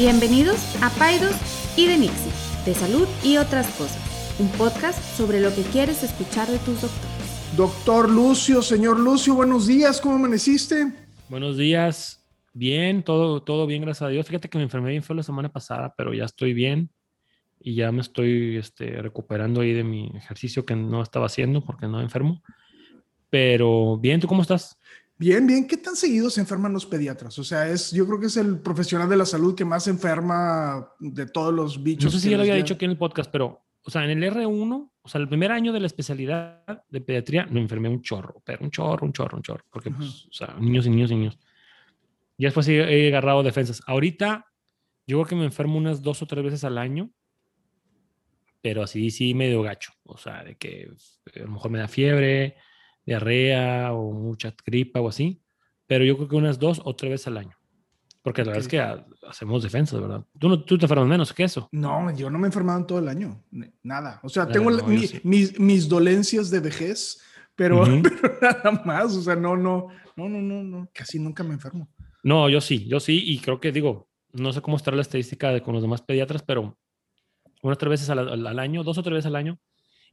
Bienvenidos a Paidos y de Nixie, de salud y otras cosas, un podcast sobre lo que quieres escuchar de tus doctores. Doctor Lucio, señor Lucio, buenos días, ¿cómo amaneciste? Buenos días, bien, todo, todo bien, gracias a Dios. Fíjate que me enfermé bien fue la semana pasada, pero ya estoy bien y ya me estoy este, recuperando ahí de mi ejercicio que no estaba haciendo porque no enfermo. Pero bien, ¿tú cómo estás? Bien, bien. ¿Qué tan seguido se enferman los pediatras? O sea, es, yo creo que es el profesional de la salud que más enferma de todos los bichos. No sé si ya lo había dicho aquí en el podcast, pero, o sea, en el R1, o sea, el primer año de la especialidad de pediatría, me enfermé un chorro, pero un chorro, un chorro, un chorro, porque, pues, o sea, niños y niños y niños. Y después he agarrado defensas. Ahorita, yo creo que me enfermo unas dos o tres veces al año, pero así sí medio gacho. O sea, de que a lo mejor me da fiebre, diarrea o mucha gripa o así, pero yo creo que unas dos o tres veces al año. Porque la verdad es que hacemos defensas, ¿verdad? ¿Tú, no, tú te enfermas menos que eso. No, yo no me he enfermado en todo el año. Nada. O sea, tengo mis, mis, dolencias de vejez, pero, pero, nada más. O sea, no, no, no, no, no, no, casi nunca me enfermo. No, yo sí, yo sí. Y creo que digo, no sé cómo estará la estadística de, con los demás pediatras, pero unas tres veces al, al año, dos o tres veces al año,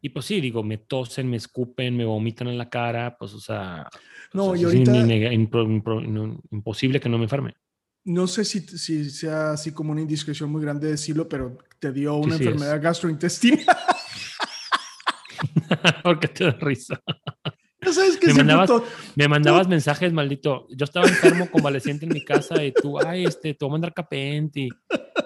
y pues sí, digo, me tosen, me escupen, me vomitan en la cara, pues o sea, no, pues, es imposible que no me enferme. No sé si, si, sea así como una indiscreción muy grande decirlo, pero te dio una enfermedad gastrointestinal. Porque te da risa. ¿No sabes que me mandabas, me mandabas mensajes, maldito. Yo estaba enfermo, convaleciente en mi casa y tú, ay, este, te voy a mandar capente,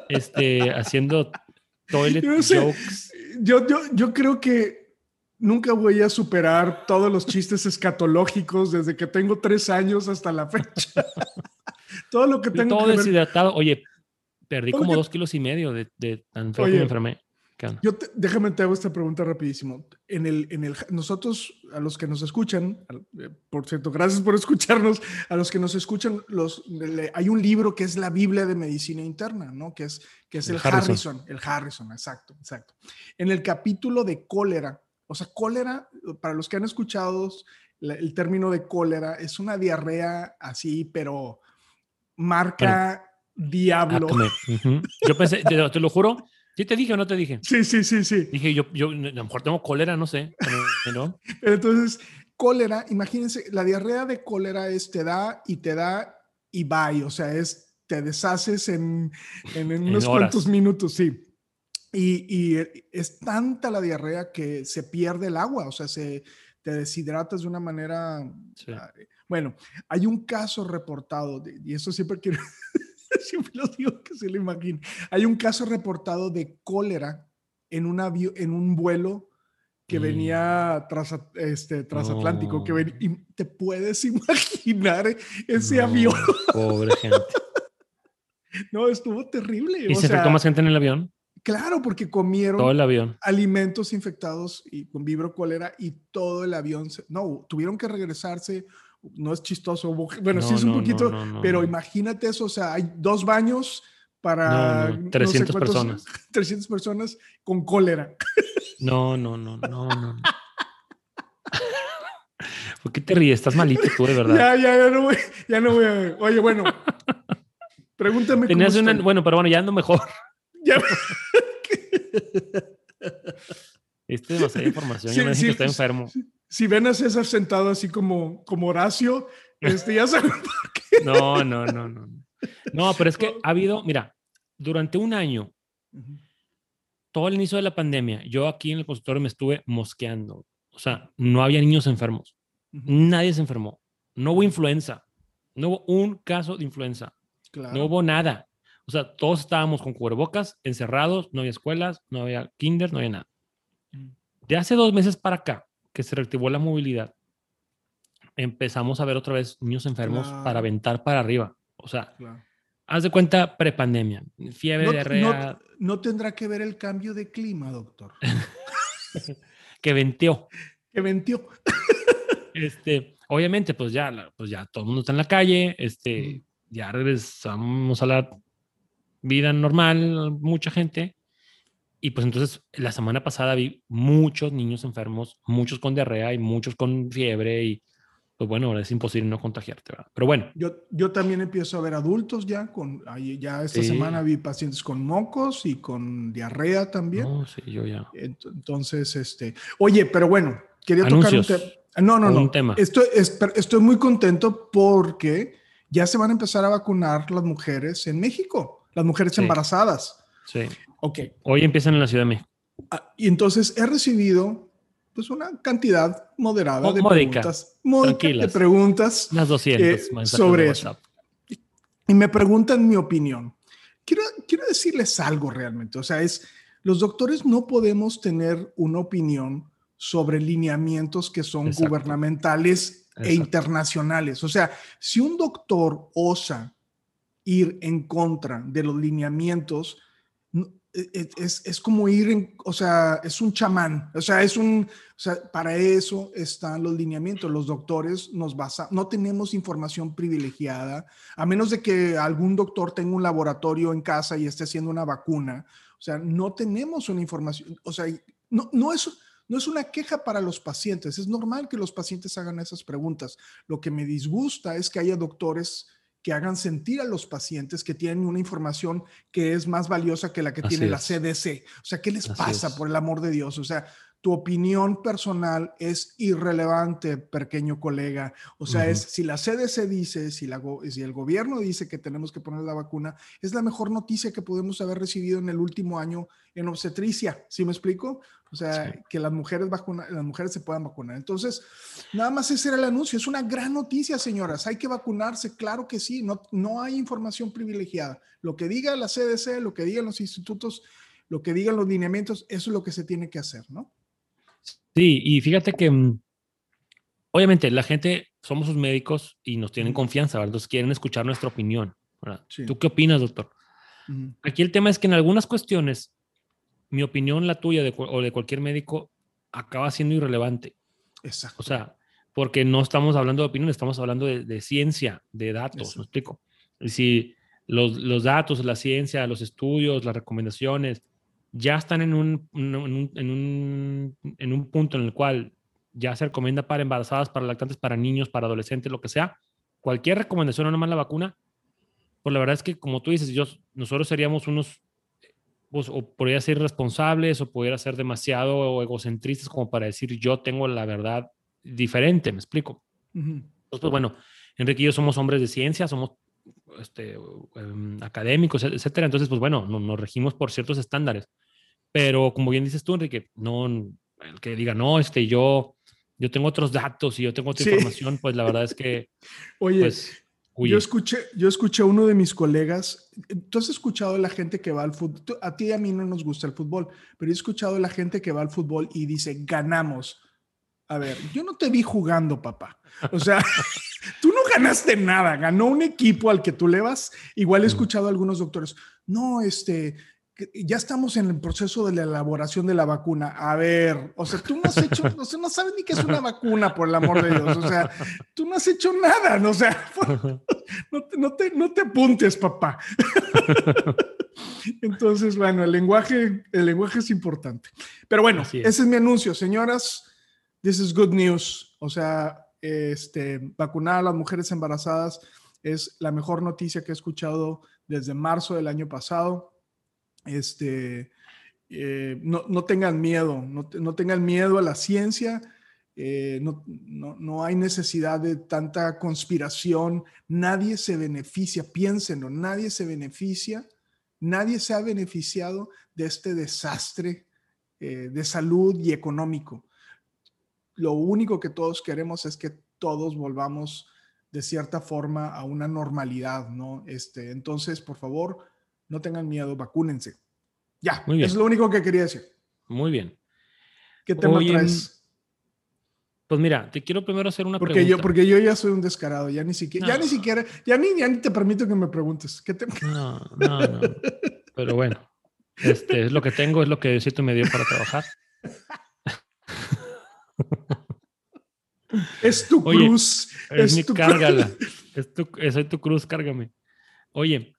este, haciendo toilet jokes yo, yo, yo creo que nunca voy a superar todos los chistes escatológicos desde que tengo tres años hasta la fecha. todo lo que tengo. Todo deshidratado. Oye, perdí como dos kilos y medio de, de tan feo que me enfermé. Yo déjame te hago esta pregunta rapidísimo. En el, en el, nosotros, a los que nos escuchan, eh, por cierto, gracias por escucharnos, a los que nos escuchan, los, hay un libro que es la Biblia de Medicina Interna, ¿no? Que es, que es el, Harrison. el Harrison, exacto, exacto. En el capítulo de cólera, o sea, cólera, para los que han escuchado el término de cólera, es una diarrea así, pero marca diablo. Yo pensé, te lo juro, ¿Sí te dije o no te dije? Sí, sí, sí, sí. Dije, yo, yo a lo mejor tengo cólera, no sé. ¿no? Entonces, cólera, imagínense, la diarrea de cólera es te da y te da y bye, o sea, es te deshaces en, en, unos cuantos minutos, sí. Y, y, es tanta la diarrea que se pierde el agua, o sea, se, te deshidratas de una manera... Ah, bueno, hay un caso reportado, y eso siempre quiero Siempre lo digo que se lo imagine. Hay un caso reportado de cólera en un, en un vuelo que mm. venía tras, este, transatlántico, que ven, y te puedes imaginar ese avión. Pobre gente. no, estuvo terrible. ¿Y se infectó más gente en el avión? Claro, porque comieron todo el avión. alimentos infectados y con vibro cólera y todo el avión. no, tuvieron que regresarse no es chistoso. Bueno, sí es un poquito, pero imagínate eso, o sea, hay dos baños para 300 personas. 300 personas con cólera. No, no, no, no, no. ¿Por qué te ríes? Estás malito tú, de verdad. Ya, ya, ya no voy, ya no voy a... Oye, bueno, pregúntame Tenías una, Bueno, pero bueno, ya ando mejor. Ya. Este es demasiada información. Yo me dije que está enfermo si ven a César sentado así como, como Horacio, este, ya saben por qué. No, no, no, no. No, pero es que ha habido, mira, durante un año, todo el inicio de la pandemia, yo aquí en el consultorio me estuve mosqueando. O sea, no había niños enfermos. Nadie se enfermó. No hubo influenza. No hubo un caso de influenza. No hubo nada. O sea, todos estábamos con cubrebocas, encerrados, no había escuelas, no había kinder, no había nada. De hace dos meses para acá, que se reactivó la movilidad, empezamos a ver otra vez niños enfermos para aventar para arriba. O sea, haz de cuenta prepandemia, fiebre, no, diarrea. No, tendrá que ver el cambio de clima, doctor. que venteó. Que venteó. este, obviamente, pues ya, pues ya todo el mundo está en la calle, este, ya regresamos a la vida normal, mucha gente. Y pues entonces la semana pasada vi muchos niños enfermos, muchos con diarrea y muchos con fiebre y pues bueno, ahora es imposible no contagiarte, ¿verdad? Pero bueno. Yo, yo también empiezo a ver adultos ya, con, ya esta semana vi pacientes con mocos y con diarrea también. No, sí, yo ya. Entonces, este, oye, pero bueno, quería tocar un tema. No, no, no. Tema. Estoy, estoy muy contento porque ya se van a empezar a vacunar las mujeres en México, las mujeres embarazadas. Sí. Ok. Hoy empiezan en la Ciudad de México. Ah, y entonces he recibido pues una cantidad moderada de preguntas, de preguntas Unas 200 eh, sobre eso. Y me preguntan mi opinión. Quiero, quiero decirles algo realmente, o sea, es, los doctores no podemos tener una opinión sobre lineamientos que son gubernamentales e internacionales. O sea, si un doctor osa ir en contra de los lineamientos, e, e, es, es, como ir, en, o sea, es un chamán, o sea, es un, o sea, para eso están los lineamientos, los doctores nos basan, no tenemos información privilegiada, a menos de que algún doctor tenga un laboratorio en casa y esté haciendo una vacuna, o sea, no tenemos una información, o sea, no, no es... No es una queja para los pacientes, es normal que los pacientes hagan esas preguntas. Lo que me disgusta es que haya doctores que hagan sentir a los pacientes que tienen una información que es más valiosa que la que tiene la CDC. O sea, ¿qué les pasa, por el amor de Dios? O sea, tu opinión personal es irrelevante, pequeño colega. O sea, es si la CDC dice, si, la, si el gobierno dice que tenemos que poner la vacuna, es la mejor noticia que podemos haber recibido en el último año en obstetricia. ¿Sí me explico? O sea, que las mujeres, vacuna, las mujeres se puedan vacunar. Entonces, nada más ese era el anuncio. Es una gran noticia, señoras. Hay que vacunarse, claro que sí. No, no hay información privilegiada. Lo que diga la CDC, lo que digan los institutos, lo que digan los lineamientos, eso es lo que se tiene que hacer, ¿no? Sí, y fíjate que mm, obviamente la gente, somos sus médicos y nos tienen confianza, ¿verdad? Entonces quieren escuchar nuestra opinión. ¿Tú qué opinas, doctor? Aquí el tema es que en algunas cuestiones mi opinión, la tuya o de cualquier médico, acaba siendo irrelevante. Exacto. O sea, porque no estamos hablando de opinión, estamos hablando de, ciencia, de datos, ¿me explico? Y si los, los, datos, la ciencia, los estudios, las recomendaciones, ya están en un, en un, en un, en un punto en el cual ya se recomienda para embarazadas, para lactantes, para niños, para adolescentes, lo que sea, cualquier recomendación o no más la vacuna, pues la verdad es que como tú dices, yo, nosotros seríamos unos pues, o podría ser irresponsables o pudiera ser demasiado egocentristas como para decir yo tengo la verdad diferente, me explico. Entonces, pues bueno, Enrique y yo somos hombres de ciencia, somos este, em, académicos, etcétera. Entonces, pues bueno, nos regimos por ciertos estándares. Pero como bien dices tú, Enrique, no, el que diga, no, este, yo, yo tengo otros datos y yo tengo otra información, pues la verdad es que... Oye, pues, yo escuché, yo escuché a uno de mis colegas, tú has escuchado a la gente que va al fútbol, a ti y a mí no nos gusta el fútbol, pero he escuchado a la gente que va al fútbol y dice, ganamos. A ver, yo no te vi jugando, papá. O sea, tú no ganaste nada, ganó un equipo al que tú le vas. Igual he escuchado a algunos doctores, no, este, ya estamos en el proceso de la elaboración de la vacuna. A ver, o sea, tú no has hecho, o sea, no sabes ni qué es una vacuna, por el amor de Dios. O sea, tú no has hecho nada, ¿no? o sea, no te, no te, no te apuntes, papá. Entonces, bueno, el lenguaje, el lenguaje es importante. Pero bueno, ese es mi anuncio, señoras. This is good news. O sea, este, vacunar a las mujeres embarazadas es la mejor noticia que he escuchado desde marzo del año pasado este, eh, no, no, tengan miedo, no, no, tengan miedo a la ciencia, eh, no, no, hay necesidad de tanta conspiración, nadie se beneficia, piénsenlo, nadie se beneficia, nadie se ha beneficiado de este desastre eh, de salud y económico. Lo único que todos queremos es que todos volvamos de cierta forma a una normalidad, ¿no? Este, entonces, por favor, no tengan miedo, vacúnense. Ya, es lo único que quería decir. Muy bien. ¿Qué tema traes? Pues mira, te quiero primero hacer una porque Yo, porque yo ya soy un descarado, ya ni siquiera, ya ni siquiera, ya ni, ya ni te permito que me preguntes. ¿Qué te... No, no, no. Pero bueno, este es lo que tengo, es lo que Diosito me dio para trabajar. Es tu cruz. Es, mi cárgala. Es tu, soy tu cruz, cárgame. Oye,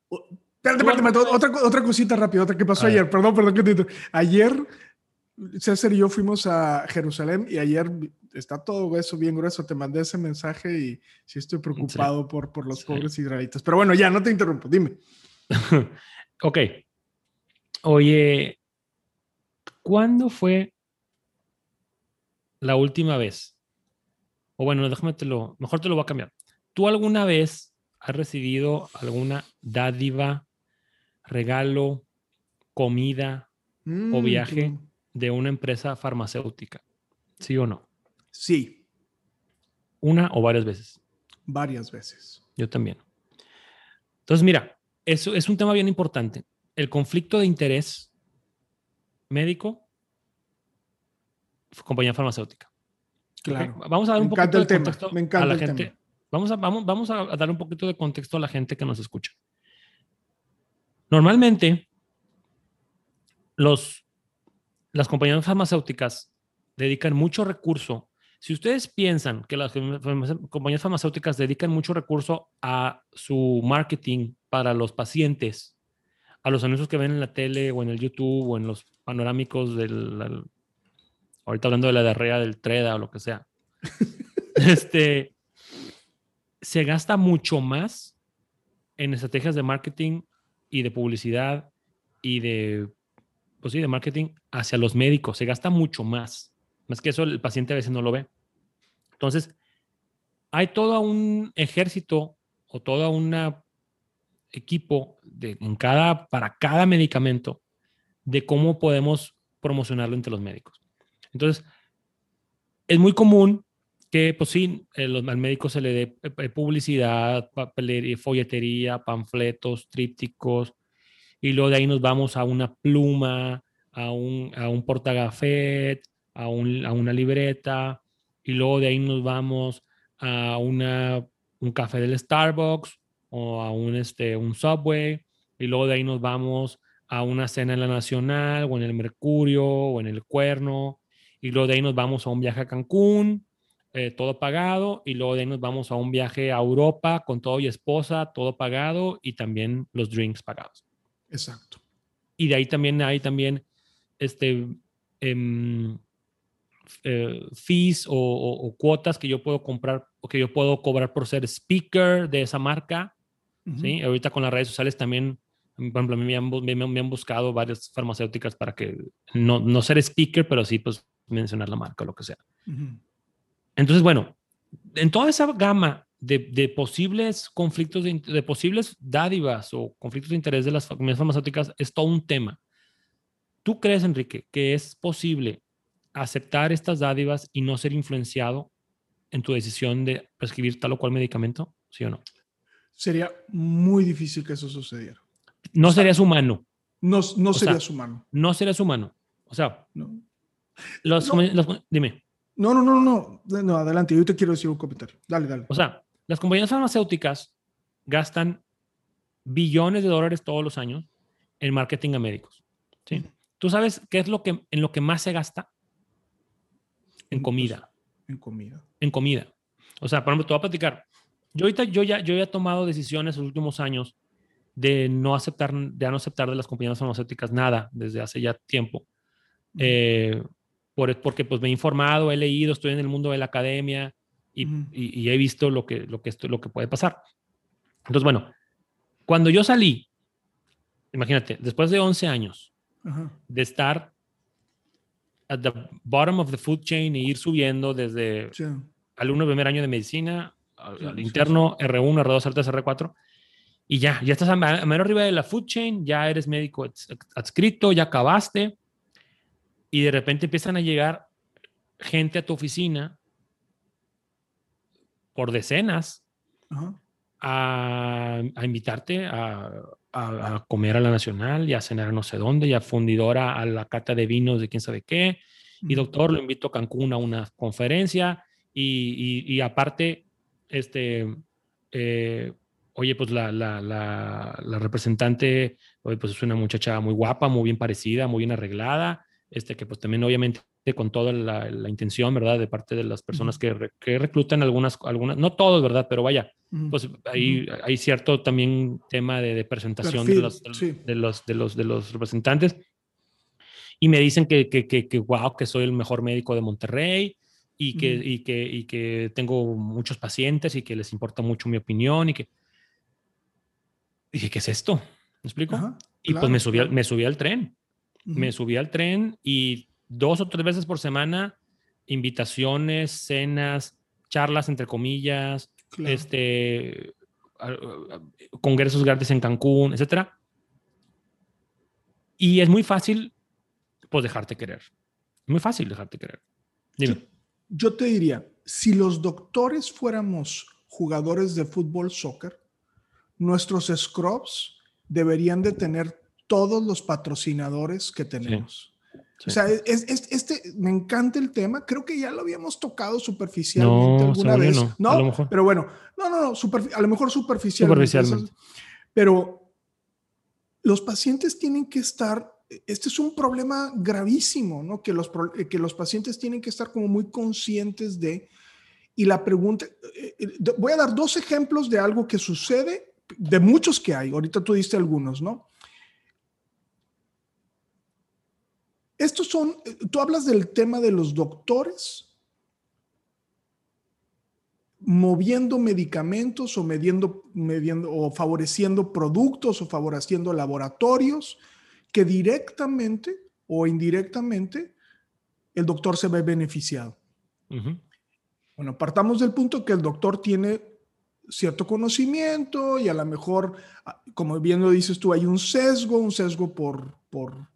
Espérate, espérate, otra, otra cosita rápida, otra que pasó ayer. Perdón, perdón que te... Ayer César y yo fuimos a Jerusalén y ayer está todo eso bien grueso. Te mandé ese mensaje y sí estoy preocupado por, por los pobres israelitas. Pero bueno, ya no te interrumpo, dime. ok. Oye, ¿cuándo fue la última vez? O bueno, déjame te lo, mejor te lo voy a cambiar. ¿Tú alguna vez has recibido alguna dádiva, regalo, comida o mm, viaje de una empresa farmacéutica? ¿Sí o no? Sí. ¿Una o varias veces? Varias veces. Yo también. Entonces, mira, eso es un tema bien importante. El conflicto de interés médico, compañía farmacéutica. Claro. Vamos a dar un poquito de contexto a la gente. Vamos a, vamos, vamos a dar un poquito de contexto a la gente que nos escucha. Normalmente, los, las compañías farmacéuticas dedican mucho recurso. Si ustedes piensan que las compañías farmacéuticas dedican mucho recurso a su marketing para los pacientes, a los anuncios que ven en la tele o en el YouTube o en los panorámicos del, ahorita hablando de la diarrea del TREDA o lo que sea, este, se gasta mucho más en estrategias de marketing y de publicidad y de, pues sí, de marketing hacia los médicos. Se gasta mucho más. Más que eso, el paciente a veces no lo ve. Entonces, hay todo un ejército o todo un equipo en cada, para cada medicamento de cómo podemos promocionarlo entre los médicos. Entonces, es muy común que, pues sí, al médico se le dé eh, publicidad, papelería, folletería, panfletos, trípticos, y luego de ahí nos vamos a una pluma, a un, a un portagafet, a, un, a una libreta, y luego de ahí nos vamos a una, un café del Starbucks o a un, este, un Subway, y luego de ahí nos vamos a una cena en la Nacional o en el Mercurio o en el Cuerno, y luego de ahí nos vamos a un viaje a Cancún, eh, todo pagado, y luego de ahí nos vamos a un viaje a Europa con todo y esposa, todo pagado, y también los drinks pagados. Exacto. Y de ahí también hay también este, em, eh, fees o, cuotas que yo puedo comprar o que yo puedo cobrar por ser speaker de esa marca. ¿sí? Ahorita con las redes sociales también, por ejemplo, a mí me han, me, han buscado varias farmacéuticas para que no, no ser speaker, pero sí pues mencionar la marca o lo que sea. Entonces, bueno, en toda esa gama de, de posibles conflictos, de, de, posibles dádivas o conflictos de interés de las farmacéuticas, es todo un tema. ¿Tú crees, Enrique, que es posible aceptar estas dádivas y no ser influenciado en tu decisión de prescribir tal o cual medicamento? ¿Sí o no? Sería muy difícil que eso sucediera. No serías humano. No, no serías humano. No serías humano. O sea, no. Los, dime. No, no, no, no, no, adelante, yo te quiero decir un comentario. Dale, dale. O sea, las compañías farmacéuticas gastan billones de dólares todos los años en marketing a médicos. ¿sí? ¿Tú sabes qué es lo que, en lo que más se gasta? En comida. En comida. En comida. O sea, por ejemplo, te voy a platicar. Yo ahorita yo ya, yo ya he tomado decisiones en los últimos años de no aceptar, de no aceptar de las compañías farmacéuticas nada desde hace ya tiempo. Eh, por, porque pues me he informado, he leído, estoy en el mundo de la academia y, y, he visto lo que, lo, que esto, lo que puede pasar. Entonces, bueno, cuando yo salí, imagínate, después de 11 años de estar at the bottom of the food chain e ir subiendo desde alumno primer año de medicina, al, interno, R1, R2, R3, R4, y ya, ya estás a, a arriba de la food chain, ya eres médico adscrito, ya acabaste, y de repente empiezan a llegar gente a tu oficina por decenas a, invitarte a, comer a la nacional y a cenar a no sé dónde y a fundidora a la cata de vinos de quién sabe qué. Y doctor, lo invito a Cancún a una conferencia y, aparte, este, eh, oye, pues la, la, representante, pues es una muchacha muy guapa, muy bien parecida, muy bien arreglada este, que pues también obviamente con toda la, intención, ¿verdad? De parte de las personas que, que, reclutan algunas, algunas, no todos, ¿verdad? Pero vaya, pues ahí hay cierto también tema de, presentación de, los, de, los, de, los, de los representantes. y me dicen que, que, que, que, wow, que soy el mejor médico de Monterrey y que, y que, y que tengo muchos pacientes y que les importa mucho mi opinión y que... dije, ¿qué es esto? ¿Me explico? y pues me subí, me subí al tren. Me subí al tren y dos o tres veces por semana, invitaciones, cenas, charlas entre comillas, este, congresos gratis en Cancún, etcétera. Y es muy fácil, pues, dejarte querer. Muy fácil dejarte querer. Dime. Yo, te diría, si los doctores fuéramos jugadores de fútbol, soccer, nuestros scrubs deberían de tener todos los patrocinadores que tenemos. O sea, es, este, me encanta el tema. Creo que ya lo habíamos tocado superficialmente alguna vez. No, pero bueno, no, no, no, a lo mejor superficialmente. superficialmente. Pero los pacientes tienen que estar, este es un problema gravísimo, ¿no? Que los, que los pacientes tienen que estar como muy conscientes de, y la pregunta, eh, eh, voy a dar dos ejemplos de algo que sucede, de muchos que hay, ahorita tú diste algunos, ¿no? Estos son, tú hablas del tema de los doctores moviendo medicamentos o mediendo, o favoreciendo productos o favoreciendo laboratorios que directamente o indirectamente el doctor se ve beneficiado. Bueno, partamos del punto que el doctor tiene cierto conocimiento y a lo mejor, ah, como bien lo dices tú, hay un sesgo, un sesgo por, por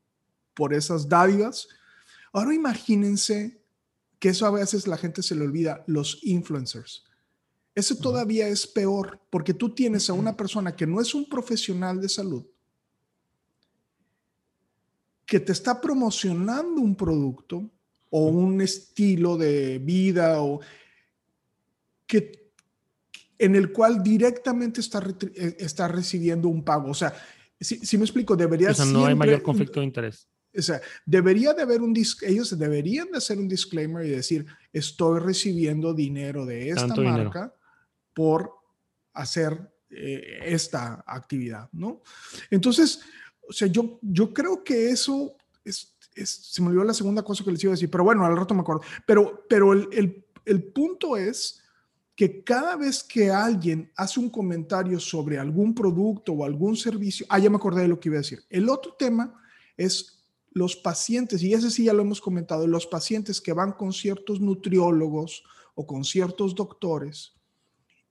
por esas dádivas. Ahora imagínense que eso a veces la gente se le olvida, los influencers. Ese todavía es peor porque tú tienes a una persona que no es un profesional de salud, que te está promocionando un producto o un estilo de vida o que en el cual directamente está, eh, está recibiendo un pago. O sea, si, me explico, debería ser. no hay mayor conflicto de interés. O sea, debería de haber un ellos deberían de hacer un disclaimer y decir, estoy recibiendo dinero de esta marca por hacer eh, esta actividad, ¿no? Entonces, o sea, yo, yo creo que eso es, se me olvidó la segunda cosa que les iba a decir, pero bueno, al rato me acuerdo. Pero, pero el, el, el punto es que cada vez que alguien hace un comentario sobre algún producto o algún servicio, ah, ya me acordé de lo que iba a decir. El otro tema es los pacientes, y ese sí ya lo hemos comentado, los pacientes que van con ciertos nutriólogos o con ciertos doctores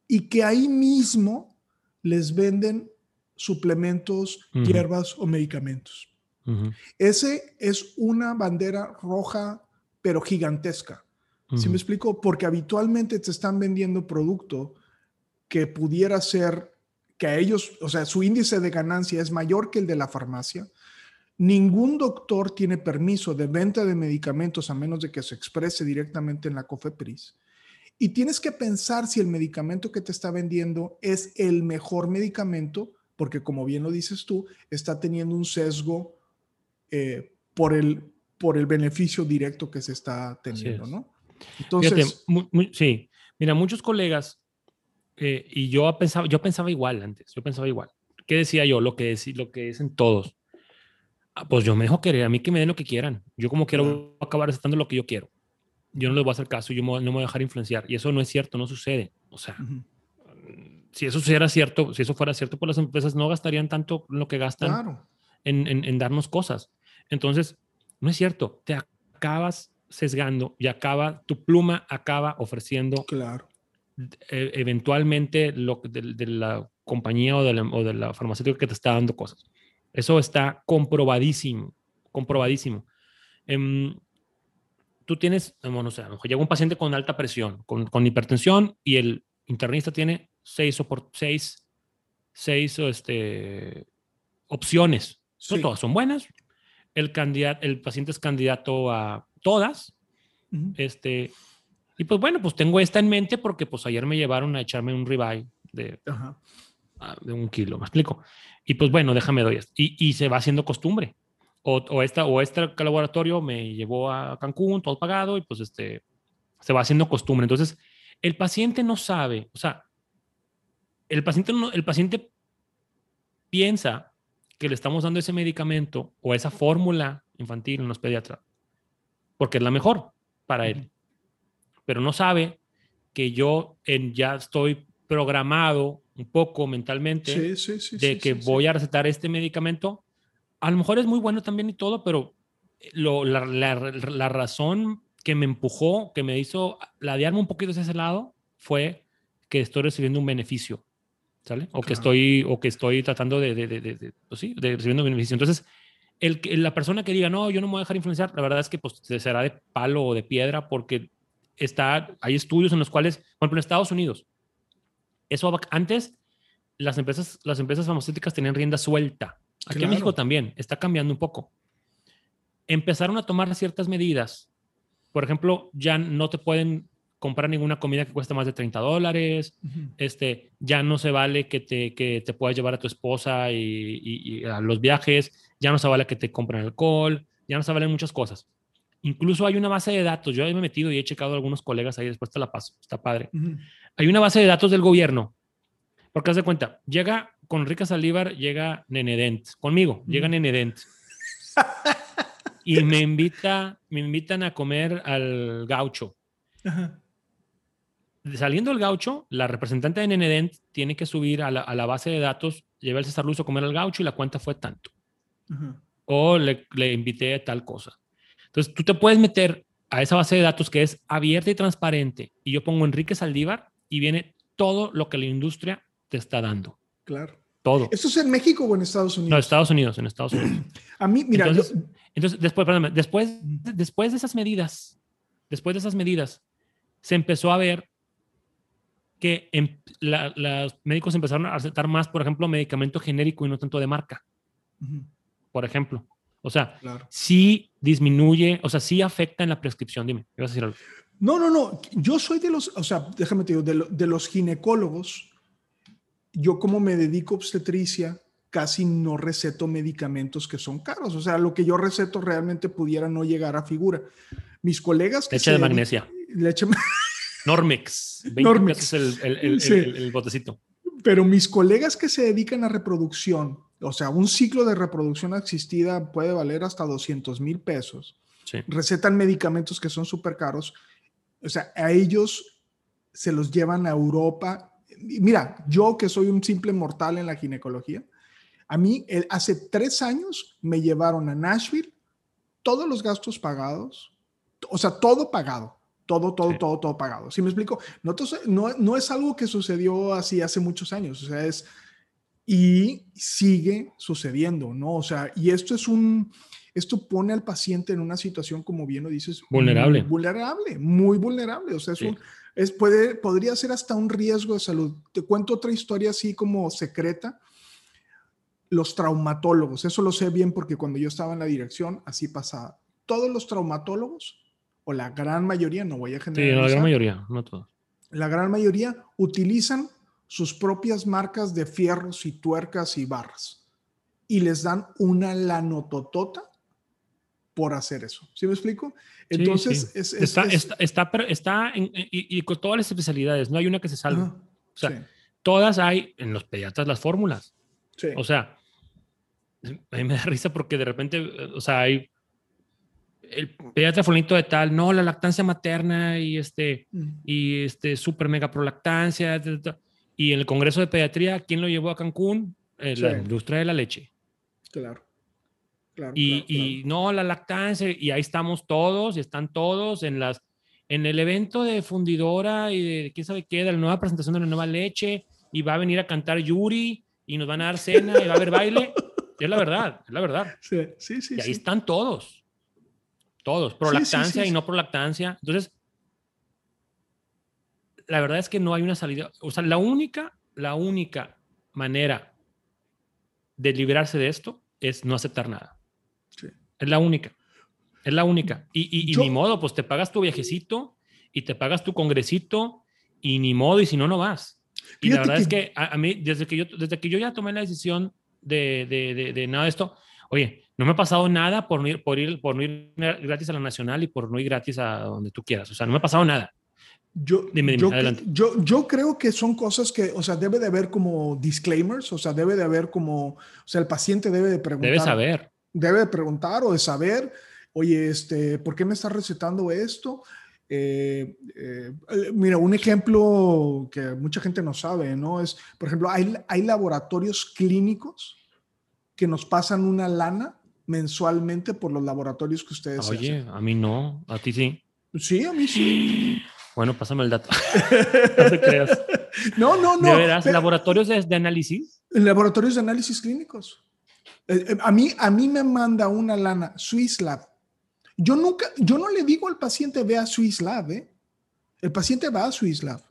y que ahí mismo les venden suplementos, hierbas o medicamentos. Ese es una bandera roja, pero gigantesca. ¿Sí me explico? Porque habitualmente te están vendiendo producto que pudiera ser que a ellos, o sea, su índice de ganancia es mayor que el de la farmacia, Ningún doctor tiene permiso de venta de medicamentos a menos de que se exprese directamente en la COFEPRIS. Y tienes que pensar si el medicamento que te está vendiendo es el mejor medicamento, porque como bien lo dices tú, está teniendo un sesgo eh, por, el, por el beneficio directo que se está teniendo, ¿no? Entonces, sí, mira, muchos colegas, eh, y yo pensaba, yo pensaba igual antes, yo pensaba igual. ¿Qué decía yo? Lo que, lo que dicen todos pues yo me dejo querer, a mí que me den lo que quieran. Yo como quiero acabar aceptando lo que yo quiero. Yo no les voy a hacer caso, yo no me voy a dejar influenciar. Y eso no es cierto, no sucede. O sea, si eso fuera cierto, si eso fuera cierto, pues las empresas no gastarían tanto lo que gastan en, en, darnos cosas. Entonces, no es cierto. Te acabas sesgando y acaba, tu pluma acaba ofreciendo claro. E, eventualmente lo de, de la compañía o de la, o de la farmacéutica que te está dando cosas. Eso está comprobadísimo, comprobadísimo. Em, tú tienes, bueno, o sea, llega un paciente con alta presión, con, hipertensión, y el internista tiene seis, seis, seis este, opciones. No todas son buenas. El, candidato, el paciente es candidato a todas. este, y pues bueno, pues tengo esta en mente porque pues ayer me llevaron a echarme un ribeye de, de un kilo, ¿me explico? Y pues bueno, déjame doy esto. Y, y se va haciendo costumbre. O, o, esta, o este laboratorio me llevó a Cancún, todo pagado, y pues este, se va haciendo costumbre. Entonces, el paciente no sabe, o sea, el paciente, no, el paciente piensa que le estamos dando ese medicamento o esa fórmula infantil, no es pediatra, porque es la mejor para él. Pero no sabe que yo en, ya estoy programado un poco mentalmente de que voy a recetar este medicamento. A lo mejor es muy bueno también y todo, pero lo, la, la, razón que me empujó, que me hizo ladearme un poquito hacia ese lado, fue que estoy recibiendo un beneficio, ¿sale? O que estoy, o que estoy tratando de, de, de, de, pues sí, de recibiendo un beneficio. Entonces, el, la persona que diga, no, yo no me voy a dejar influenciar, la verdad es que pues, será de palo o de piedra porque está, hay estudios en los cuales, por ejemplo, en Estados Unidos, eso antes las empresas, las empresas farmacéuticas tenían rienda suelta. Aquí en México también está cambiando un poco. Empezaron a tomar ciertas medidas. Por ejemplo, ya no te pueden comprar ninguna comida que cueste más de 30 dólares. este, ya no se vale que te, que te puedas llevar a tu esposa y, a los viajes. Ya no se vale que te compren alcohol. Ya no se valen muchas cosas. Incluso hay una base de datos. Yo me he metido y he checado a algunos colegas ahí. Después te la paso. Está padre. Hay una base de datos del gobierno. Porque haz de cuenta, llega con Enrique Salívar, llega Nenedent. Conmigo, llega Nenedent. y me invita, me invitan a comer al gaucho. Saliendo el gaucho, la representante de Nenedent tiene que subir a la, base de datos, lleva el César Luis a comer al gaucho y la cuenta fue tanto. O le, le invité a tal cosa. Entonces, tú te puedes meter a esa base de datos que es abierta y transparente y yo pongo Enrique Saldívar y viene todo lo que la industria te está dando. Claro. Todo. ¿Esto es en México o en Estados Unidos? No, Estados Unidos, en Estados Unidos. A mí, mira. Entonces, después, perdóname, después, después de esas medidas, después de esas medidas, se empezó a ver que los médicos empezaron a aceptar más, por ejemplo, medicamento genérico y no tanto de marca. Por ejemplo. O sea, sí disminuye, o sea, sí afecta en la prescripción. Dime, ¿qué vas a decir algo? No, no, no. Yo soy de los, o sea, déjame te digo, de, los ginecólogos. Yo como me dedico a obstetricia, casi no receto medicamentos que son caros. O sea, lo que yo receto realmente pudiera no llegar a figura. Mis colegas que Leche de magnesia. Leche Normex. Normex. es el, el, el, botecito. Pero mis colegas que se dedican a reproducción, o sea, un ciclo de reproducción asistida puede valer hasta 200 mil pesos. Recetan medicamentos que son súper caros o sea, a ellos se los llevan a Europa. Mira, yo que soy un simple mortal en la ginecología, a mí hace tres años me llevaron a Nashville, todos los gastos pagados, o sea, todo pagado, todo, todo, todo, todo pagado. ¿Sí me explico? No, no, no es algo que sucedió así hace muchos años, o sea, es, y sigue sucediendo, ¿no? O sea, y esto es un, esto pone al paciente en una situación, como bien lo dices, vulnerable. Muy vulnerable, muy vulnerable. O sea, es un, es, puede, podría ser hasta un riesgo de salud. Te cuento otra historia así como secreta. Los traumatólogos, eso lo sé bien porque cuando yo estaba en la dirección, así pasaba. Todos los traumatólogos, o la gran mayoría, no voy a generalizar. Sí, la gran mayoría, no todos. La gran mayoría utilizan sus propias marcas de fierros y tuercas y barras y les dan una lanototota por hacer eso. ¿Sí me explico? Entonces, está, está, está, está, en, y, con todas las especialidades, no hay una que se salve. o sea, todas hay en los pediatras las fórmulas. O sea, a mí me da risa porque de repente, o sea, hay el pediatra fulanito de tal, no, la lactancia materna y este, mm. y este, super mega prolactancia. Y en el Congreso de Pediatría, ¿quién lo llevó a Cancún? Eh, la industria de la leche. Claro y, no, la lactancia, y ahí estamos todos, y están todos en las en el evento de fundidora y de quién sabe qué, de la nueva presentación de la nueva leche, y va a venir a cantar Yuri, y nos van a dar cena, y va a haber baile. es la verdad, es la verdad. Sí, sí, sí. Y ahí están todos. Todos, pro lactancia y no pro lactancia. Entonces, la verdad es que no hay una salida. O sea, la única, la única manera de liberarse de esto es no aceptar nada. Es la única. Es la única. Y, y, ni modo, pues te pagas tu viajecito y te pagas tu congresito y ni modo, y si no, no vas. Y la verdad es que a, mí, desde que, yo, desde que yo ya tomé la decisión de, de, de, nada de esto, oye, no me ha pasado nada por no, ir, por, ir, por no ir gratis a la nacional y por no ir gratis a donde tú quieras. O sea, no me ha pasado nada. Yo, yo, yo, creo que son cosas que, o sea, debe de haber como disclaimers, o sea, debe de haber como, o sea, el paciente debe de preguntar. Debe saber debe preguntar o de saber, oye, este, ¿por qué me estás recetando esto? Eh, eh, mira, un ejemplo que mucha gente no sabe, ¿no? Es, por ejemplo, hay, hay laboratorios clínicos que nos pasan una lana mensualmente por los laboratorios que ustedes Oye, a mí no, a ti sí. Sí, a mí sí. Bueno, pásame el dato. no te creas. No, no, no. ¿De veras? ¿Laboratorios de, análisis? Laboratorios de análisis clínicos. Eh, a, mí, a mí me manda una lana Swiss Lab yo nunca, yo no le digo al paciente ve a Swiss Lab, ¿eh? El paciente va a Swiss Lab.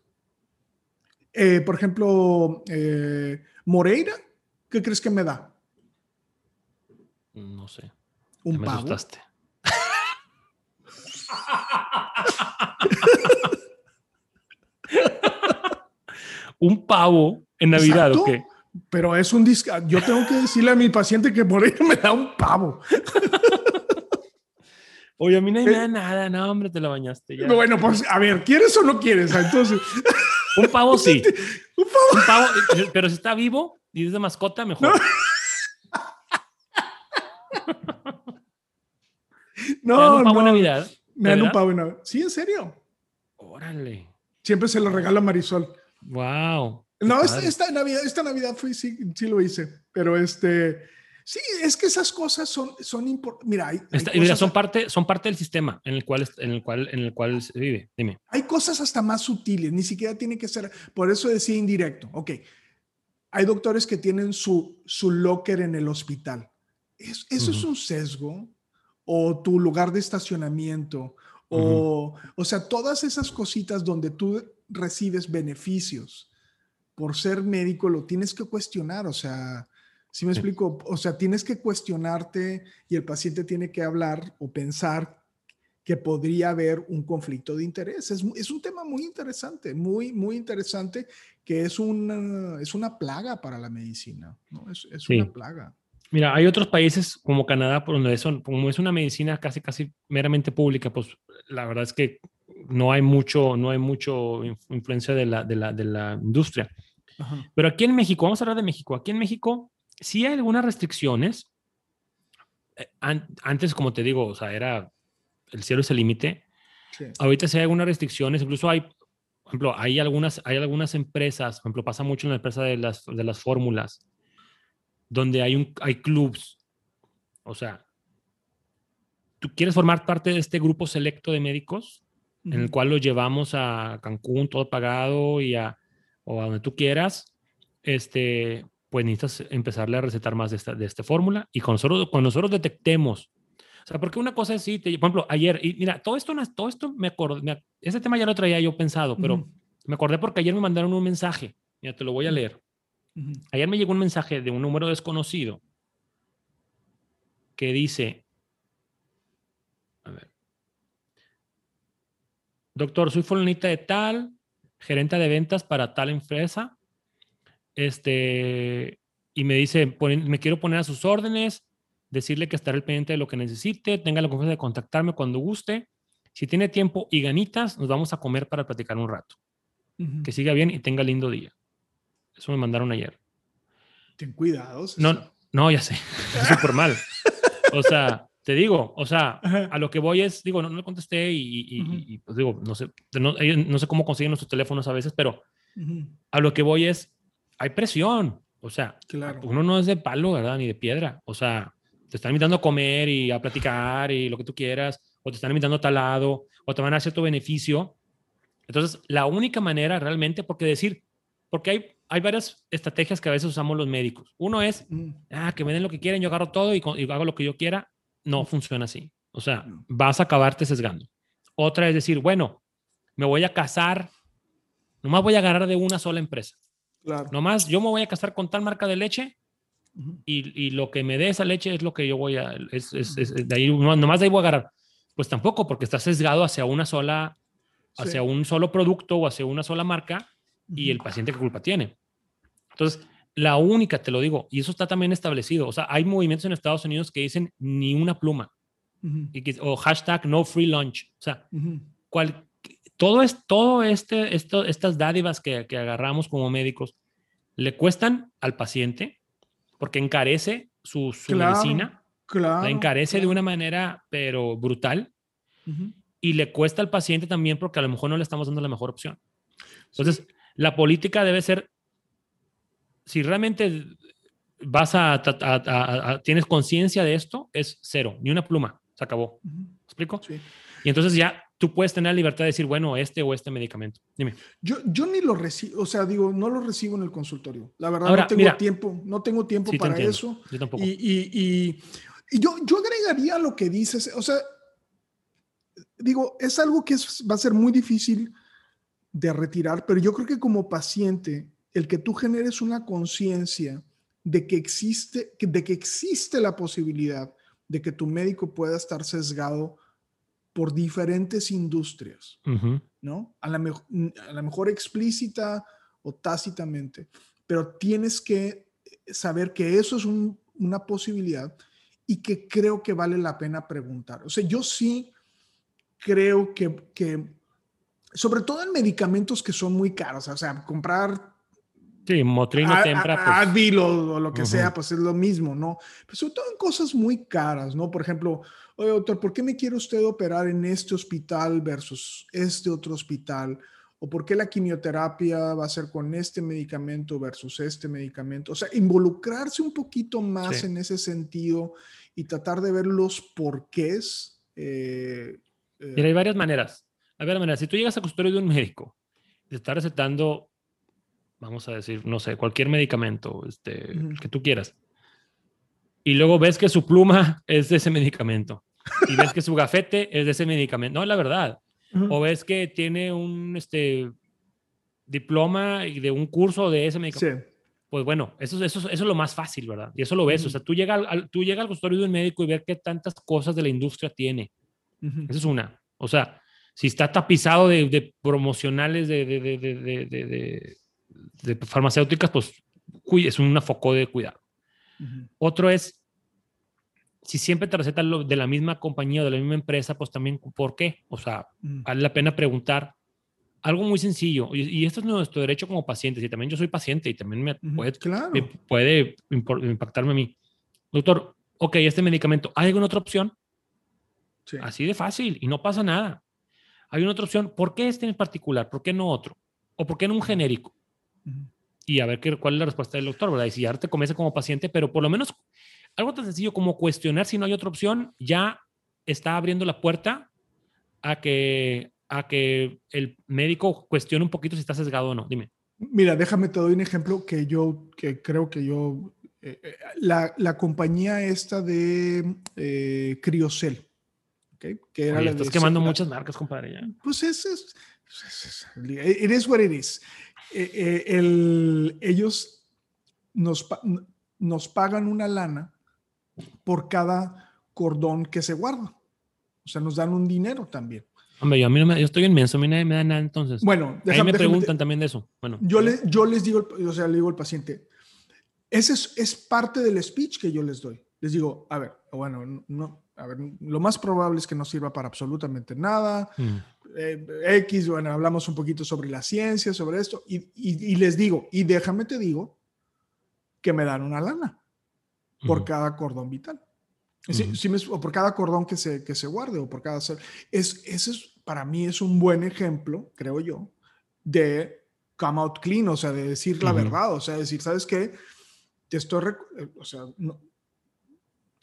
Eh, por ejemplo, eh, Moreira, ¿qué crees que me da? No sé. Un me pavo. un pavo en Navidad, ¿o qué? Pero es un disco. Yo tengo que decirle a mi paciente que Moreira me da un pavo. Oye, a mí no me da nada, no, hombre, te la bañaste. Ya. Bueno, pues, a ver, ¿quieres o no quieres? Entonces. Un pavo sí. un pavo. Un pavo, pero si está vivo y es de mascota, mejor. No, no un pavo en Navidad. Me dan un pavo en Navidad. Sí, en serio. Órale. Siempre se lo regala Marisol. Wow. No, esta, esta, Navidad, esta Navidad fui, sí, sí lo hice, pero este, Sí, es que esas cosas son, son importantes. Mira, mira son, parte, son parte del sistema en el, cual, en, el cual, en el cual se vive. Dime. Hay cosas hasta más sutiles, ni siquiera tiene que ser, por eso decía indirecto. Ok, hay doctores que tienen su, su locker en el hospital. ¿Eso es un sesgo? ¿O tu lugar de estacionamiento? O, o sea, todas esas cositas donde tú recibes beneficios por ser médico, lo tienes que cuestionar. O sea, ¿Sí me explico? O sea, tienes que cuestionarte y el paciente tiene que hablar o pensar que podría haber un conflicto de interés. Es, es un tema muy interesante, muy, muy interesante, que es una, es una plaga para la medicina, ¿no? Es, es una plaga. Mira, hay otros países como Canadá, por donde son, como es una medicina casi, casi meramente pública, pues la verdad es que no hay mucho, no hay mucho influencia de la, de la, de la industria. Pero aquí en México, vamos a hablar de México. Aquí en México sí hay algunas restricciones. Eh, antes, como te digo, o sea, era el cielo es el límite. Ahorita sí hay algunas restricciones, incluso hay, por ejemplo, hay algunas, hay algunas empresas, por ejemplo, pasa mucho en la empresa de las, de las fórmulas, donde hay, un, hay clubs. O sea, tú quieres formar parte de este grupo selecto de médicos, en el cual lo llevamos a Cancún, todo pagado, y a, o a donde tú quieras, este, pues necesitas empezarle a recetar más de esta, de esta fórmula y con nosotros, cuando nosotros detectemos, o sea, porque una cosa es, sí, por ejemplo, ayer, y mira, todo esto, todo esto me acordé, ese tema ya lo traía yo pensado, pero me acordé porque ayer me mandaron un mensaje, mira, te lo voy a leer. Ayer me llegó un mensaje de un número desconocido que dice, a ver, doctor, soy fulanita de tal, gerente de ventas para tal empresa, este, y me dice, me quiero poner a sus órdenes, decirle que estaré pendiente de lo que necesite, tenga la confianza de contactarme cuando guste. Si tiene tiempo y ganitas, nos vamos a comer para platicar un rato. Que siga bien y tenga lindo día. Eso me mandaron ayer. Ten cuidado. No, no, ya sé. Es súper mal. O sea, te digo, o sea, a lo que voy es, digo, no, no contesté y, pues digo, no sé, no, no, sé cómo consiguen nuestros teléfonos a veces, pero a lo que voy es, hay presión. O sea, uno no es de palo, ¿verdad? Ni de piedra. O sea, te están invitando a comer y a platicar y lo que tú quieras, o te están invitando a tal lado, o te van a hacer tu beneficio. Entonces, la única manera realmente, porque decir, porque hay, hay varias estrategias que a veces usamos los médicos. Uno es, ah, que me den lo que quieren, yo agarro todo y, hago lo que yo quiera. No funciona así. O sea, vas a acabarte sesgando. Otra es decir, bueno, me voy a casar, nomás voy a agarrar de una sola empresa. Claro. Nomás yo me voy a casar con tal marca de leche y, y, lo que me dé esa leche es lo que yo voy a, es, es, de ahí, nomás de ahí voy a agarrar. Pues tampoco, porque está sesgado hacia una sola, hacia un solo producto o hacia una sola marca y el paciente qué culpa tiene. Entonces, la única, te lo digo, y eso está también establecido, o sea, hay movimientos en Estados Unidos que dicen ni una pluma, y que, o hashtag no free lunch, o sea, cual, todo, es, todo este, esto, estas dádivas que, que agarramos como médicos le cuestan al paciente porque encarece su, su medicina. Claro. La encarece de una manera, pero brutal. Y le cuesta al paciente también porque a lo mejor no le estamos dando la mejor opción. Entonces, la política debe ser, si realmente vas a, tienes conciencia de esto, es cero, ni una pluma, se acabó. ¿Me explico? Sí. Y entonces ya tú puedes tener la libertad de decir, bueno, este o este medicamento. Dime. Yo, yo ni lo recibo, o sea, digo, no lo recibo en el consultorio. La verdad, no tengo tiempo, no tengo tiempo para eso. Yo tampoco. Y, y, y, yo, yo agregaría lo que dices, o sea, digo, es algo que va a ser muy difícil de retirar, pero yo creo que como paciente, el que tú generes una conciencia de que existe, de que existe la posibilidad de que tu médico pueda estar sesgado por diferentes industrias, ¿no? A la, a la mejor explícita o tácitamente, pero tienes que saber que eso es una posibilidad y que creo que vale la pena preguntar. O sea, yo sí creo que, que sobre todo en medicamentos que son muy caros, o sea, comprar Sí, Motrino, Tempra. Pues. Advil o, lo que sea, pues es lo mismo, ¿no? Pero sobre todo en cosas muy caras, ¿no? Por ejemplo, oye, doctor, ¿por qué me quiere usted operar en este hospital versus este otro hospital? ¿O por qué la quimioterapia va a ser con este medicamento versus este medicamento? O sea, involucrarse un poquito más en ese sentido y tratar de ver los porqués. Eh, eh. Mira, hay varias maneras. Hay varias maneras. Si tú llegas a custodio de un médico, te está recetando vamos a decir, no sé, cualquier medicamento este, que tú quieras. Y luego ves que su pluma es de ese medicamento. Y ves que su gafete es de ese medicamento. No, es la verdad. O ves que tiene un este, diploma de un curso de ese medicamento. Pues bueno, eso, eso, eso es lo más fácil, ¿verdad? Y eso lo ves. O sea, tú llegas al, tú llegas al consultorio de un médico y ver qué tantas cosas de la industria tiene. Esa es una. O sea, si está tapizado de, de promocionales de, de, de farmacéuticas, pues es un foco de cuidado. Otro es, si siempre te recetan de la misma compañía o de la misma empresa, pues también, ¿por qué? O sea, vale la pena preguntar algo muy sencillo. Y, esto es nuestro derecho como pacientes. Y también yo soy paciente y también me puede, puede impactarme a mí. Doctor, ok, este medicamento, ¿hay alguna otra opción? Así de fácil y no pasa nada. Hay una otra opción. ¿Por qué este en particular? ¿Por qué no otro? ¿O por qué no un genérico? Y a ver qué, cuál es la respuesta del doctor, ¿verdad? Y si ya te comienza como paciente, pero por lo menos algo tan sencillo como cuestionar si no hay otra opción, ya está abriendo la puerta a que, a que el médico cuestione un poquito si está sesgado o no. Dime. Mira, déjame te doy un ejemplo que yo, que creo que yo, eh, eh, la, la, compañía esta de eh, Criocel, ¿okay? que era estás quemando muchas marcas, compadre. Ya. Pues es, es, es, it is what it is. Eh, eh, el, ellos nos, nos pagan una lana por cada cordón que se guarda. O sea, nos dan un dinero también. Hombre, yo, a mí no me, yo estoy inmenso, a mí nadie me da nada entonces. Bueno, Ahí me preguntan también de eso. Bueno, yo, le, yo les digo, o sea, le digo al paciente, ese es, es, parte del speech que yo les doy. Les digo, a ver, bueno, no, a ver, lo más probable es que no sirva para absolutamente nada. Mm. Eh, X, bueno, hablamos un poquito sobre la ciencia, sobre esto, y, les digo, y déjame te digo, que me dan una lana por cada cordón vital. o por cada cordón que se, que se guarde, o por cada... Es, ese es, para mí es un buen ejemplo, creo yo, de come out clean, o sea, de decir la verdad, o sea, decir, ¿sabes qué? Te estoy, eh, o sea, no,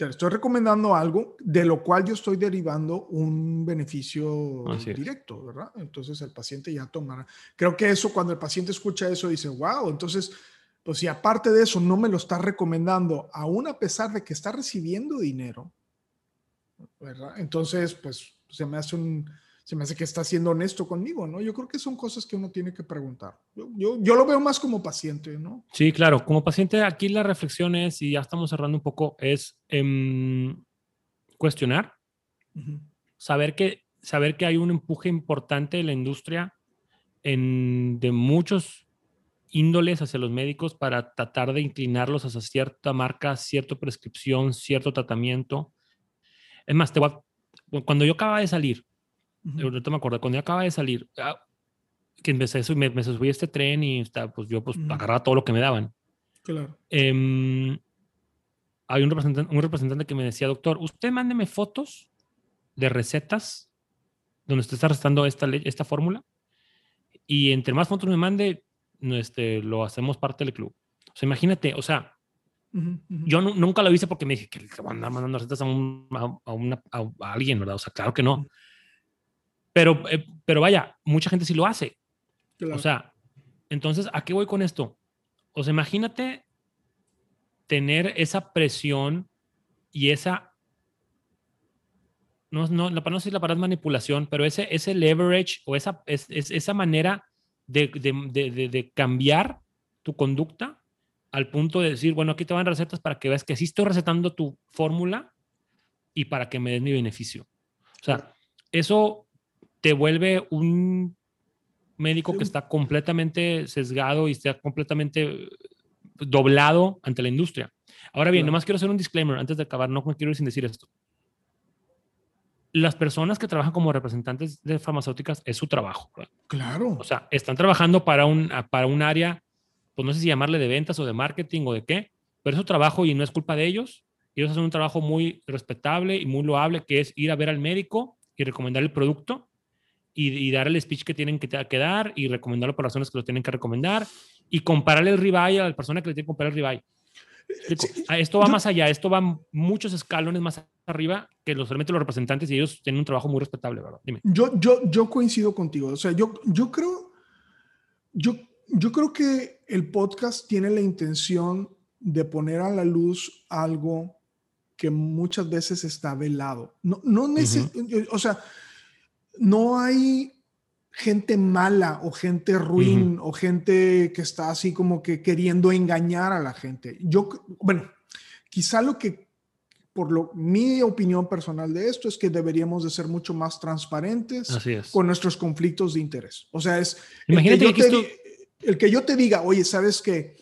te estoy recomendando algo de lo cual yo estoy derivando un beneficio directo, ¿verdad? Entonces el paciente ya tomará. Creo que eso, cuando el paciente escucha eso, dice, wow, entonces, pues si aparte de eso no me lo está recomendando, aún a pesar de que está recibiendo dinero, ¿verdad? Entonces, pues se me hace un, se me hace que está siendo honesto conmigo, ¿no? Yo creo que son cosas que uno tiene que preguntar. Yo, yo, lo veo más como paciente, ¿no? Sí, claro, como paciente aquí la reflexión es, y ya estamos cerrando un poco, es em, cuestionar, saber, que, saber que hay un empuje importante de la industria en, de muchos índoles hacia los médicos para tratar de inclinarlos hacia cierta marca, cierta prescripción, cierto tratamiento. Es más, te cuando yo acababa de salir, Ahorita me acuerdo, cuando yo acaba de salir, ah, que empecé, me, me subí a este tren y está, pues yo pues agarraba todo lo que me daban. Claro. Eh, hay un representante, un representante que me decía, doctor, usted mándeme fotos de recetas donde usted está recetando esta, esta fórmula y entre más fotos me mande, este, lo hacemos parte del club. O sea, imagínate, o sea, yo nunca lo hice porque me dije que le van a andar mandando recetas a, un, a, una, a, alguien, ¿verdad? O sea, claro que no. Pero, eh, pero vaya, mucha gente sí lo hace. O sea, entonces, ¿a qué voy con esto? O sea, imagínate tener esa presión y esa, no, no, para no decir la palabra manipulación, pero ese, ese leverage o esa, es, esa manera de, de, de, de, cambiar tu conducta al punto de decir, bueno, aquí te van recetas para que veas que sí estoy recetando tu fórmula y para que me des mi beneficio. O sea, eso te vuelve un médico que está completamente sesgado y está completamente doblado ante la industria. Ahora bien, nomás quiero hacer un disclaimer antes de acabar, no quiero ir sin decir esto. Las personas que trabajan como representantes de farmacéuticas es su trabajo. Claro. O sea, están trabajando para un, para un área, pues no sé si llamarle de ventas o de marketing o de qué, pero es su trabajo y no es culpa de ellos. Ellos hacen un trabajo muy respetable y muy loable, que es ir a ver al médico y recomendar el producto y, dar el speech que tienen que, que, dar y recomendarlo por razones que lo tienen que recomendar y compararle el ribeye a la persona que le tiene que comparar el ribeye. esto va más allá, esto va muchos escalones más arriba que los, solamente los representantes y ellos tienen un trabajo muy respetable, ¿verdad? Dime. Yo, yo, yo coincido contigo. O sea, yo, yo creo, yo, yo creo que el podcast tiene la intención de poner a la luz algo que muchas veces está velado. No, no o sea, no hay gente mala o gente ruin o gente que está así como que queriendo engañar a la gente. Yo, bueno, quizá lo que, por lo, mi opinión personal de esto es que deberíamos de ser mucho más transparentes con nuestros conflictos de interés. O sea, es Imagínate el que, yo, te, el que yo te diga, oye, ¿sabes que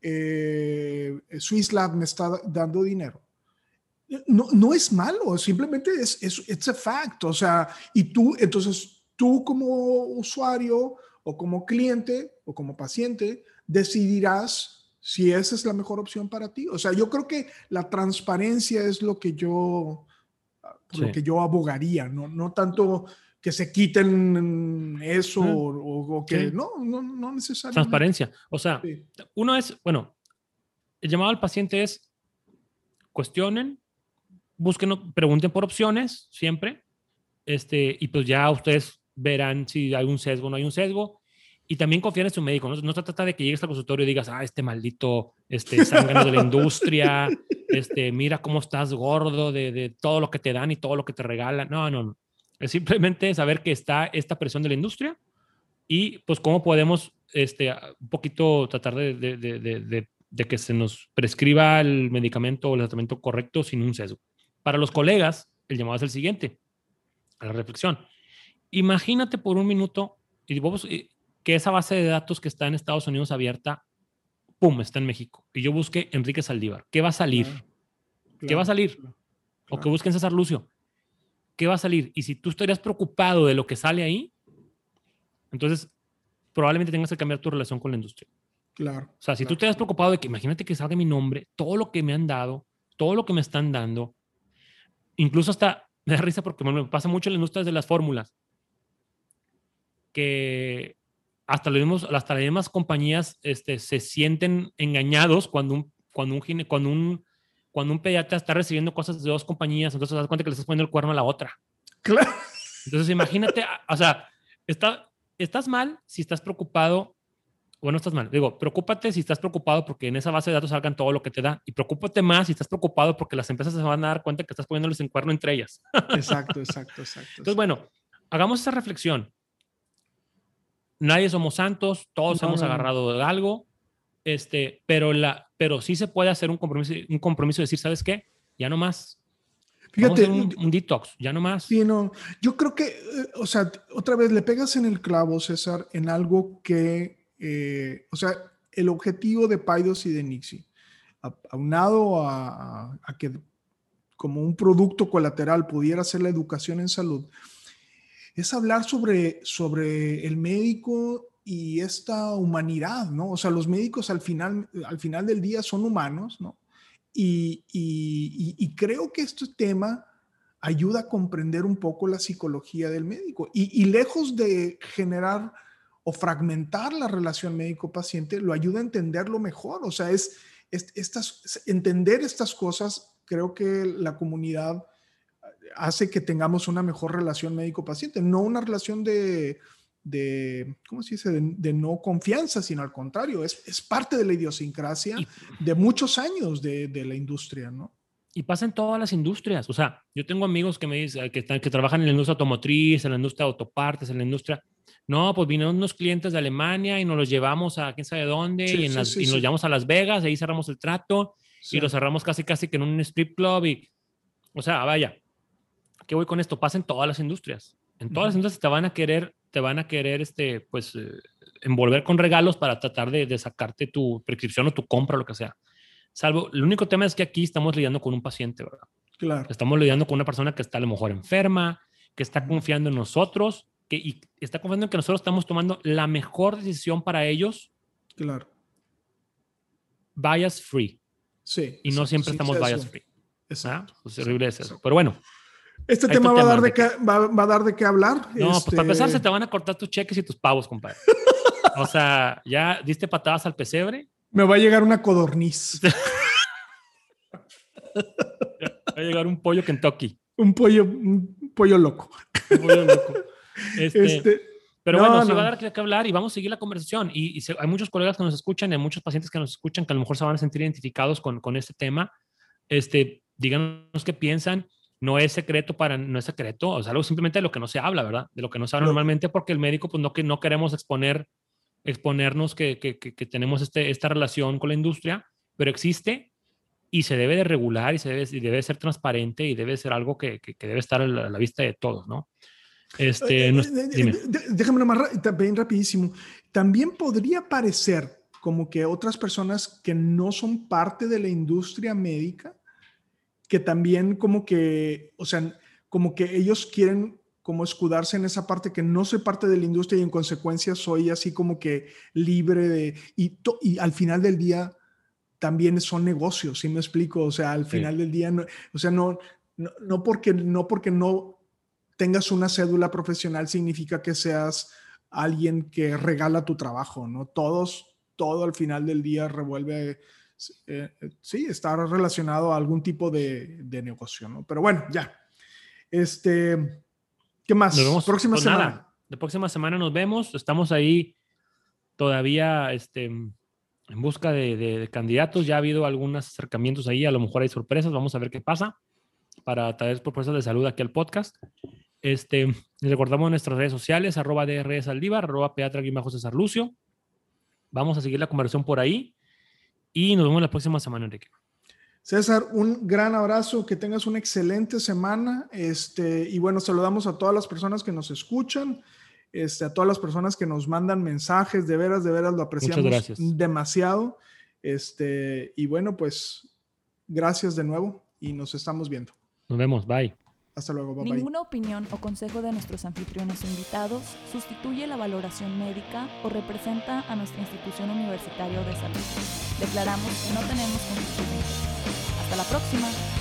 eh, Swiss Lab me está dando dinero? No, no es malo, simplemente es, es it's a fact. O sea, y tú, entonces tú como usuario o como cliente o como paciente decidirás si esa es la mejor opción para ti. O sea, yo creo que la transparencia es lo que yo, lo que yo abogaría, no, no tanto que se quiten eso o, que no, no, no necesariamente. Transparencia. O sea, uno es, bueno, el llamado al paciente es cuestionen, busquen, pregunten por opciones siempre, este, y pues ya ustedes verán si hay un sesgo o no hay un sesgo. Y también confíen en su médico. No, se trata de que llegues al consultorio y digas, ah, este maldito este, sangre de la industria, este, mira cómo estás gordo de, de, todo lo que te dan y todo lo que te regalan. No, no, no. Es simplemente saber que está esta presión de la industria y pues cómo podemos este, un poquito tratar de, de, de que se nos prescriba el medicamento o el tratamiento correcto sin un sesgo. Para los colegas, el llamado es el siguiente, a la reflexión. Imagínate por un minuto y que esa base de datos que está en Estados Unidos abierta, ¡pum!, está en México. Y yo busqué Enrique Saldívar. ¿Qué va a salir? ¿Qué va a salir? O que busquen César Lucio. ¿Qué va a salir? Y si tú estarías preocupado de lo que sale ahí, entonces probablemente tengas que cambiar tu relación con la industria. Claro. O sea, si tú te has preocupado de que imagínate que salga mi nombre, todo lo que me han dado, todo lo que me están dando, incluso hasta me da risa porque me pasa mucho en las industrias de las fórmulas, que hasta, lo mismos, hasta las mismas compañías este, se sienten engañados cuando un, cuando un, cuando un, cuando un pediatra está recibiendo cosas de dos compañías, entonces te das cuenta que le estás poniendo el cuerno a la otra. Claro. Entonces imagínate, o sea, está, estás mal si estás preocupado bueno, estás mal. Digo, preocúpate si estás preocupado porque en esa base de datos salgan todo lo que te da. Y preocúpate más si estás preocupado porque las empresas se van a dar cuenta que estás poniéndoles en cuerno entre ellas. Exacto, exacto, exacto. Entonces, bueno, hagamos esa reflexión. Nadie somos santos, todos hemos agarrado de algo, este, pero, la, pero sí se puede hacer un compromiso, un compromiso de decir, ¿sabes qué? Ya no más. Fíjate, un, un, detox, ya no más. Sí, no. Yo creo que, eh, o sea, otra vez le pegas en el clavo, César, en algo que eh, o sea, el objetivo de Paidos y de Nixie, aunado a, a, que como un producto colateral pudiera ser la educación en salud, es hablar sobre, sobre el médico y esta humanidad, ¿no? O sea, los médicos al final, al final del día son humanos, ¿no? y, y, creo que este tema ayuda a comprender un poco la psicología del médico. Y, lejos de generar o fragmentar la relación médico-paciente, lo ayuda a entenderlo mejor. O sea, es, estas, entender estas cosas, creo que la comunidad hace que tengamos una mejor relación médico-paciente, no una relación de, de ¿cómo se dice?, de, no confianza, sino al contrario, es, es parte de la idiosincrasia de muchos años de, de, la industria, ¿no? Y pasa en todas las industrias. O sea, yo tengo amigos que me dicen que, que trabajan en la industria automotriz, en la industria de autopartes, en la industria. No, pues vinieron unos clientes de Alemania y nos los llevamos a quién sabe dónde y, en las, y nos llevamos a Las Vegas, ahí cerramos el trato y lo cerramos casi casi que en un strip club. Y, o sea, vaya, ¿qué voy con esto? Pasa en todas las industrias. En todas las industrias te van a querer te van a querer, este, pues, eh, envolver con regalos para tratar de, sacarte tu prescripción o tu compra, lo que sea. Salvo, el único tema es que aquí estamos lidiando con un paciente, ¿verdad? Claro. Estamos lidiando con una persona que está a lo mejor enferma, que está confiando en nosotros, que y está confiando en que nosotros estamos tomando la mejor decisión para ellos. Claro. Bias free. Sí. Y no siempre estamos bias free. Exacto. ¿Ah? Es horrible eso. Pero bueno, este tema, va, a dar de qué, va, a dar de qué hablar. No, pues para empezar se te van a cortar tus cheques y tus pavos, compadre. o sea, ya diste patadas al pesebre. Me va a llegar una codorniz. va a llegar un pollo Kentucky. Un pollo, un pollo loco. Un pollo loco. Este, este pero bueno, se va a dar que, hablar y vamos a seguir la conversación. Y, hay muchos colegas que nos escuchan y hay muchos pacientes que nos escuchan que a lo mejor se van a sentir identificados con, con este tema. Este, díganos qué piensan no es secreto para, no es secreto, o sea, algo simplemente de lo que no se habla, ¿verdad? De lo que no se habla normalmente porque el médico, pues no, que no queremos exponer, exponernos que, que, que, tenemos este, esta relación con la industria, pero existe y se debe de regular y se debe, y debe ser transparente y debe ser algo que, que debe estar a la, vista de todos, ¿no? Este, eh, eh, Déjame más bien rapidísimo. También podría parecer como que otras personas que no son parte de la industria médica que también como que, o sea, como que ellos quieren como escudarse en esa parte que no soy parte de la industria y en consecuencia soy así como que libre de... Y, y al final del día también son negocios, ¿sí me explico? O sea, al final del día, no, o sea, no, no, no, porque, no porque no tengas una cédula profesional significa que seas alguien que regala tu trabajo, ¿no? Todos, todo al final del día revuelve eh, eh, sí, está relacionado a algún tipo de, negocio, ¿no? Pero bueno, ya. Este, ¿qué más? Nos vemos próxima pues semana. La próxima semana nos vemos. Estamos ahí todavía este, en busca de, candidatos. Ya ha habido algunos acercamientos ahí. A lo mejor hay sorpresas. Vamos a ver qué pasa para traer propuestas de salud aquí al podcast. Este, les recordamos nuestras redes sociales, arroba DRS Aldívar, arroba Peatra César Lucio. Vamos a seguir la conversación por ahí. Y nos vemos la próxima semana, Enrique. César, un gran abrazo, que tengas una excelente semana. Este, y bueno, saludamos a todas las personas que nos escuchan, este, a todas las personas que nos mandan mensajes, de veras, de veras lo apreciamos demasiado. Este, y bueno, pues gracias de nuevo y nos estamos viendo. Nos vemos, bye. Hasta luego, bye. Ninguna opinión o consejo de nuestros anfitriones invitados sustituye la valoración médica o representa a nuestra institución universitaria de salud. Declaramos que no tenemos conflicto Hasta la próxima.